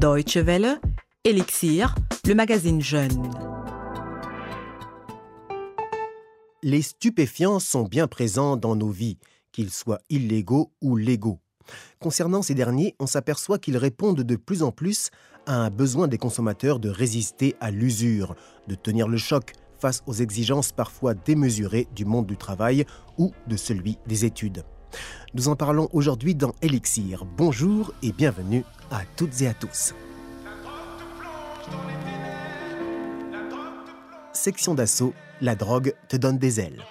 Deutsche Welle, Elixir, le magazine Jeune. Les stupéfiants sont bien présents dans nos vies, qu'ils soient illégaux ou légaux. Concernant ces derniers, on s'aperçoit qu'ils répondent de plus en plus à un besoin des consommateurs de résister à l'usure, de tenir le choc face aux exigences parfois démesurées du monde du travail ou de celui des études. Nous en parlons aujourd'hui dans Elixir. Bonjour et bienvenue à toutes et à tous. Section d'assaut, la drogue te donne des ailes.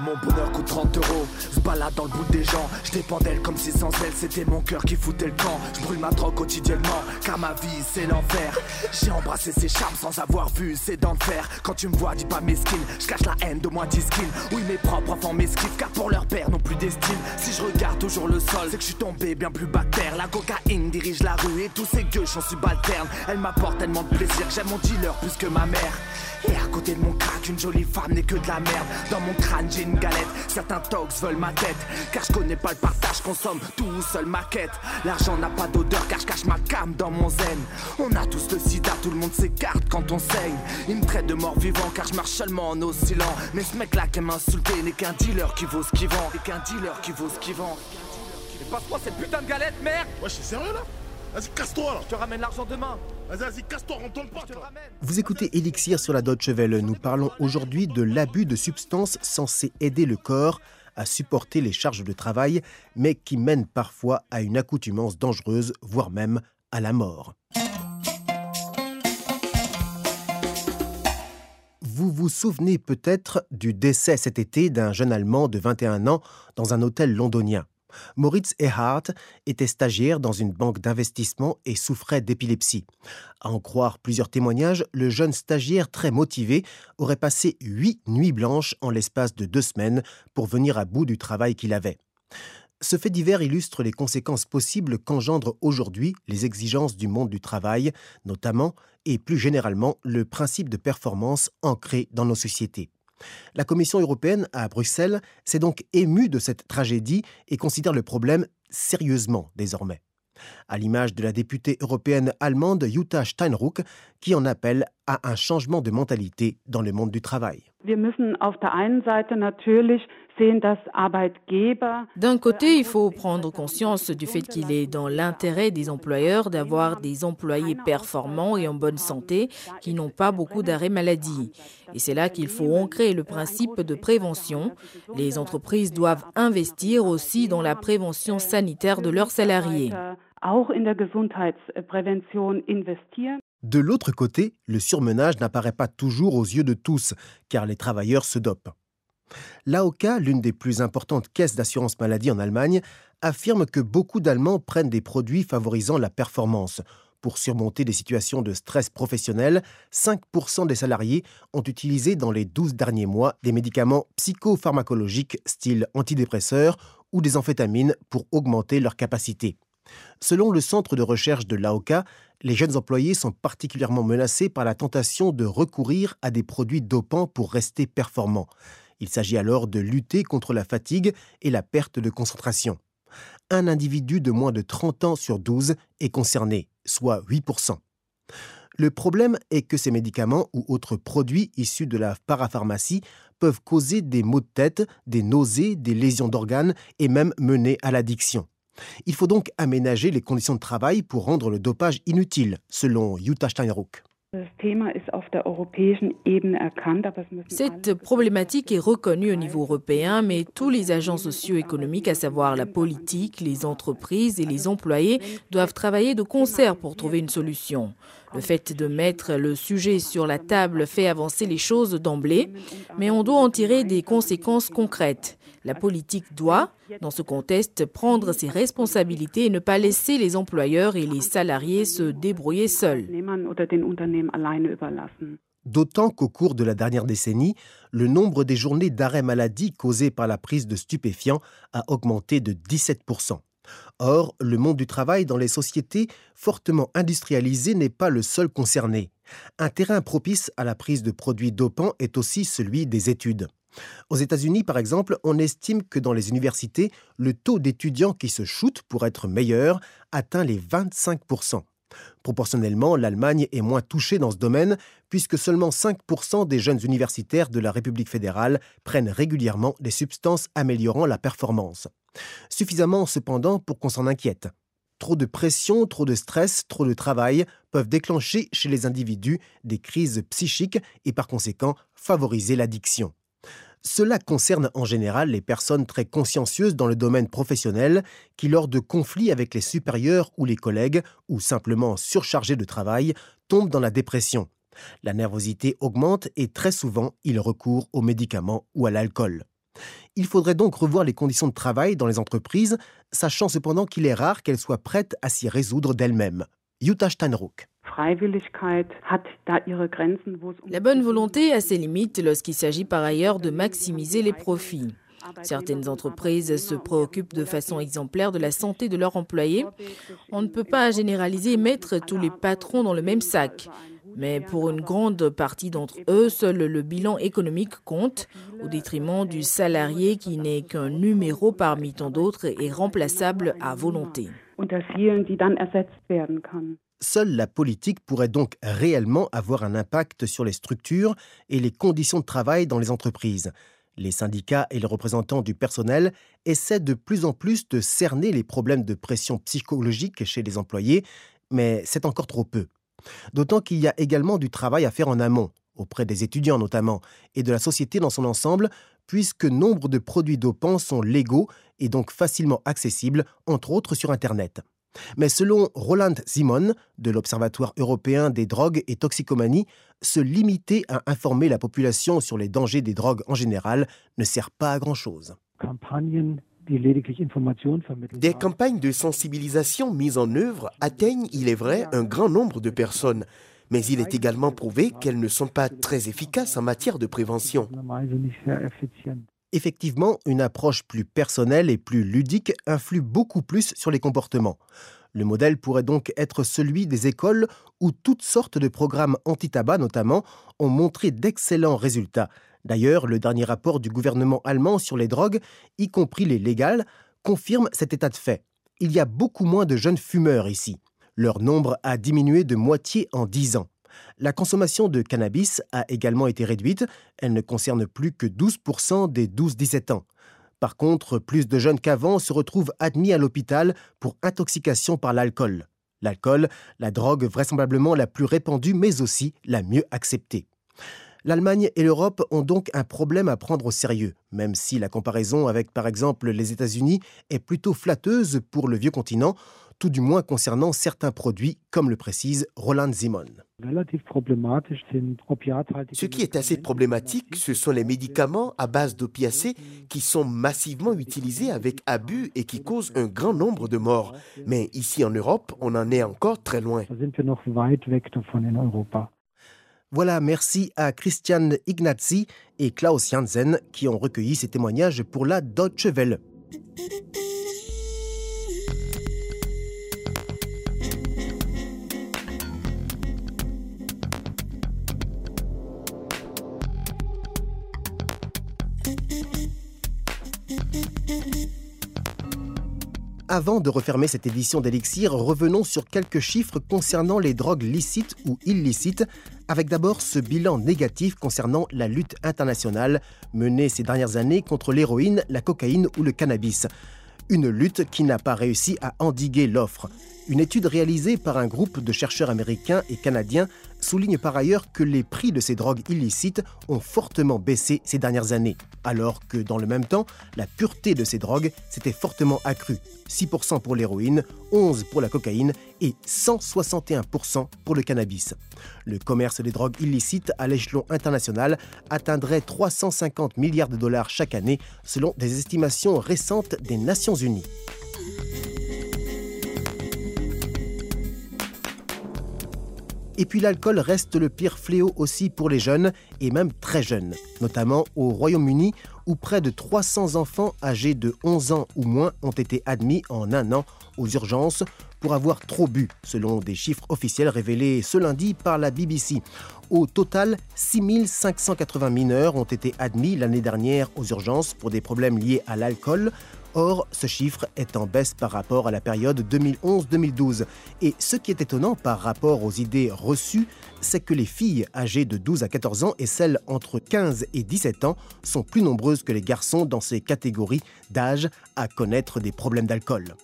Mon bonheur coûte 30 euros, se balade dans le bout des gens. Je dépends d'elle comme si sans elle c'était mon cœur qui foutait le camp. Je brûle ma drogue quotidiennement, car ma vie c'est l'enfer. J'ai embrassé ses charmes sans avoir vu ses dents de fer. Quand tu me vois, dis pas mesquine, je cache la haine de moi 10 skins. Oui, mes propres enfants m'esquivent, car pour leur père n'ont plus d'estime. Si je regarde toujours le sol, c'est que je suis tombé bien plus bactère. La cocaïne dirige la rue et tous ces gueux sont subalternes. Elle m'apporte tellement de plaisir, j'aime mon dealer plus que ma mère. Et à côté de mon crack, une jolie femme n'est que de la merde. Dans mon crâne, j'ai une galette. Certains tox veulent ma tête. Car je connais pas le partage, consomme tout seul ma quête. L'argent n'a pas d'odeur, car je cache ma cam dans mon zen. On a tous le sida, tout le monde s'écarte quand on saigne. Il me traite de mort vivant, car je marche seulement en oscillant. Mais ce mec-là qui m'a insulté n'est qu'un dealer qui vaut ce qu'il vend. N'est qu'un dealer qui vaut ce qu'il vend. Et passe-moi cette putain de galette, merde Ouais, je suis sérieux là? Vas-y, casse-toi là Je te ramène l'argent demain. Vous écoutez Elixir sur la Deutsche Welle. Nous parlons aujourd'hui de l'abus de substances censées aider le corps à supporter les charges de travail, mais qui mènent parfois à une accoutumance dangereuse, voire même à la mort. Vous vous souvenez peut-être du décès cet été d'un jeune Allemand de 21 ans dans un hôtel londonien. Moritz Erhardt était stagiaire dans une banque d'investissement et souffrait d'épilepsie. À en croire plusieurs témoignages, le jeune stagiaire très motivé aurait passé huit nuits blanches en l'espace de deux semaines pour venir à bout du travail qu'il avait. Ce fait divers illustre les conséquences possibles qu'engendrent aujourd'hui les exigences du monde du travail, notamment et plus généralement le principe de performance ancré dans nos sociétés. La Commission européenne à Bruxelles s'est donc émue de cette tragédie et considère le problème sérieusement désormais. À l'image de la députée européenne allemande Jutta Steinruck, qui en appelle à un changement de mentalité dans le monde du travail. D'un côté, il faut prendre conscience du fait qu'il est dans l'intérêt des employeurs d'avoir des employés performants et en bonne santé qui n'ont pas beaucoup d'arrêts maladie. Et c'est là qu'il faut ancrer le principe de prévention. Les entreprises doivent investir aussi dans la prévention sanitaire de leurs salariés. De l'autre côté, le surmenage n'apparaît pas toujours aux yeux de tous, car les travailleurs se dopent. L'AOK, l'une des plus importantes caisses d'assurance maladie en Allemagne, affirme que beaucoup d'Allemands prennent des produits favorisant la performance. Pour surmonter des situations de stress professionnel, 5% des salariés ont utilisé dans les 12 derniers mois des médicaments psychopharmacologiques style antidépresseurs ou des amphétamines pour augmenter leur capacité. Selon le centre de recherche de l'AOK, les jeunes employés sont particulièrement menacés par la tentation de recourir à des produits dopants pour rester performants. Il s'agit alors de lutter contre la fatigue et la perte de concentration. Un individu de moins de 30 ans sur 12 est concerné, soit 8%. Le problème est que ces médicaments ou autres produits issus de la parapharmacie peuvent causer des maux de tête, des nausées, des lésions d'organes et même mener à l'addiction. Il faut donc aménager les conditions de travail pour rendre le dopage inutile, selon Jutta Steinruck. Cette problématique est reconnue au niveau européen, mais tous les agents socio-économiques, à savoir la politique, les entreprises et les employés, doivent travailler de concert pour trouver une solution. Le fait de mettre le sujet sur la table fait avancer les choses d'emblée, mais on doit en tirer des conséquences concrètes. La politique doit, dans ce contexte, prendre ses responsabilités et ne pas laisser les employeurs et les salariés se débrouiller seuls. D'autant qu'au cours de la dernière décennie, le nombre des journées d'arrêt maladie causées par la prise de stupéfiants a augmenté de 17%. Or, le monde du travail dans les sociétés fortement industrialisées n'est pas le seul concerné. Un terrain propice à la prise de produits dopants est aussi celui des études. Aux États-Unis, par exemple, on estime que dans les universités, le taux d'étudiants qui se shootent pour être meilleurs atteint les 25% Proportionnellement, l'Allemagne est moins touchée dans ce domaine, puisque seulement 5% des jeunes universitaires de la République fédérale prennent régulièrement des substances améliorant la performance. Suffisamment cependant pour qu'on s'en inquiète. Trop de pression, trop de stress, trop de travail peuvent déclencher chez les individus des crises psychiques et par conséquent favoriser l'addiction. Cela concerne en général les personnes très consciencieuses dans le domaine professionnel qui, lors de conflits avec les supérieurs ou les collègues, ou simplement surchargés de travail, tombent dans la dépression. La nervosité augmente et très souvent, ils recourent aux médicaments ou à l'alcool. Il faudrait donc revoir les conditions de travail dans les entreprises, sachant cependant qu'il est rare qu'elles soient prêtes à s'y résoudre d'elles-mêmes. Jutta Steinruck. La bonne volonté a ses limites lorsqu'il s'agit par ailleurs de maximiser les profits. Certaines entreprises se préoccupent de façon exemplaire de la santé de leurs employés. On ne peut pas généraliser et mettre tous les patrons dans le même sac. Mais pour une grande partie d'entre eux, seul le bilan économique compte, au détriment du salarié qui n'est qu'un numéro parmi tant d'autres et remplaçable à volonté. Seule la politique pourrait donc réellement avoir un impact sur les structures et les conditions de travail dans les entreprises. Les syndicats et les représentants du personnel essaient de plus en plus de cerner les problèmes de pression psychologique chez les employés, mais c'est encore trop peu. D'autant qu'il y a également du travail à faire en amont, auprès des étudiants notamment, et de la société dans son ensemble, puisque nombre de produits dopants sont légaux et donc facilement accessibles, entre autres sur Internet. Mais selon Roland Simon, de l'Observatoire européen des drogues et toxicomanie, se limiter à informer la population sur les dangers des drogues en général ne sert pas à grand-chose. Des campagnes de sensibilisation mises en œuvre atteignent, il est vrai, un grand nombre de personnes, mais il est également prouvé qu'elles ne sont pas très efficaces en matière de prévention. Effectivement, une approche plus personnelle et plus ludique influe beaucoup plus sur les comportements. Le modèle pourrait donc être celui des écoles où toutes sortes de programmes anti-tabac notamment ont montré d'excellents résultats, D'ailleurs, le dernier rapport du gouvernement allemand sur les drogues, y compris les légales, confirme cet état de fait. Il y a beaucoup moins de jeunes fumeurs ici. Leur nombre a diminué de moitié en 10 ans. La consommation de cannabis a également été réduite. Elle ne concerne plus que 12% des 12-17 ans. Par contre, plus de jeunes qu'avant se retrouvent admis à l'hôpital pour intoxication par l'alcool. L'alcool, la drogue vraisemblablement la plus répandue mais aussi la mieux acceptée. L'Allemagne et l'Europe ont donc un problème à prendre au sérieux, même si la comparaison avec par exemple les États-Unis est plutôt flatteuse pour le vieux continent, tout du moins concernant certains produits, comme le précise Roland Simon. Ce qui est assez problématique, ce sont les médicaments à base d'opiacés qui sont massivement utilisés avec abus et qui causent un grand nombre de morts. Mais ici en Europe, on en est encore très loin. Voilà, merci à Christian Ignazzi et Klaus Janssen qui ont recueilli ces témoignages pour la Deutsche Welle. Avant de refermer cette édition d'Elixir, revenons sur quelques chiffres concernant les drogues licites ou illicites, avec d'abord ce bilan négatif concernant la lutte internationale menée ces dernières années contre l'héroïne, la cocaïne ou le cannabis. Une lutte qui n'a pas réussi à endiguer l'offre. Une étude réalisée par un groupe de chercheurs américains et canadiens souligne par ailleurs que les prix de ces drogues illicites ont fortement baissé ces dernières années, alors que dans le même temps, la pureté de ces drogues s'était fortement accrue. 6% pour l'héroïne, 11% pour la cocaïne et 161% pour le cannabis. Le commerce des drogues illicites à l'échelon international atteindrait 350 milliards de dollars chaque année selon des estimations récentes des Nations Unies. Et puis l'alcool reste le pire fléau aussi pour les jeunes, et même très jeunes, notamment au Royaume-Uni, où près de 300 enfants âgés de 11 ans ou moins ont été admis en un an aux urgences pour avoir trop bu, selon des chiffres officiels révélés ce lundi par la BBC. Au total, 6580 mineurs ont été admis l'année dernière aux urgences pour des problèmes liés à l'alcool. Or, ce chiffre est en baisse par rapport à la période 2011-2012. Et ce qui est étonnant par rapport aux idées reçues, c'est que les filles âgées de 12 à 14 ans et celles entre 15 et 17 ans sont plus nombreuses que les garçons dans ces catégories d'âge à connaître des problèmes d'alcool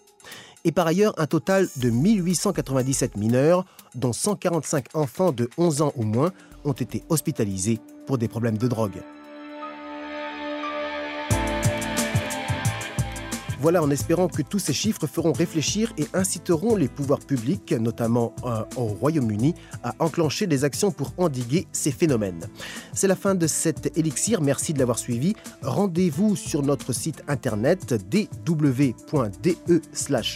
et par ailleurs un total de 1897 mineurs, dont 145 enfants de 11 ans ou moins, ont été hospitalisés pour des problèmes de drogue. Voilà en espérant que tous ces chiffres feront réfléchir et inciteront les pouvoirs publics, notamment euh, au Royaume-Uni, à enclencher des actions pour endiguer ces phénomènes. C'est la fin de cet élixir, merci de l'avoir suivi. Rendez-vous sur notre site internet dw.de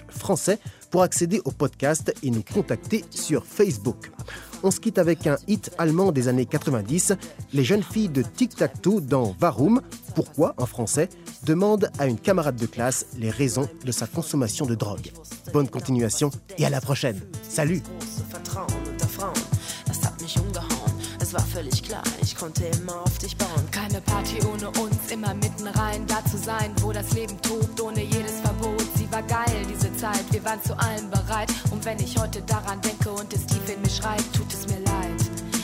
français pour accéder au podcast et nous contacter sur Facebook. On se quitte avec un hit allemand des années 90, Les jeunes filles de Tic Tac Toe dans Varum, pourquoi en français, demande à une camarade de classe les raisons de sa consommation de drogue. Bonne continuation et à la prochaine. Salut. War geil, diese Zeit, wir waren zu allem bereit. Und wenn ich heute daran denke und es tief in mir schreit, tut es mir leid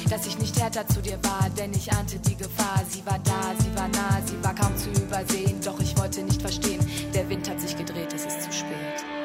dass ich nicht härter zu dir war, denn ich ahnte die Gefahr. Sie war da, sie war nah, sie war kaum zu übersehen, doch ich wollte nicht verstehen. Der Wind hat sich gedreht, es ist zu spät.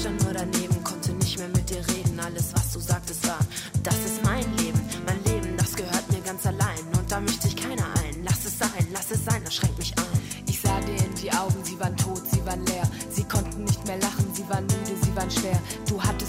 stand nur daneben, konnte nicht mehr mit dir reden. Alles, was du sagtest, war, das ist mein Leben. Mein Leben, das gehört mir ganz allein. Und da möchte ich keiner ein. Lass es sein, lass es sein, das schränkt mich ein. Ich sah dir in die Augen, sie waren tot, sie waren leer. Sie konnten nicht mehr lachen, sie waren müde, sie waren schwer. Du hattest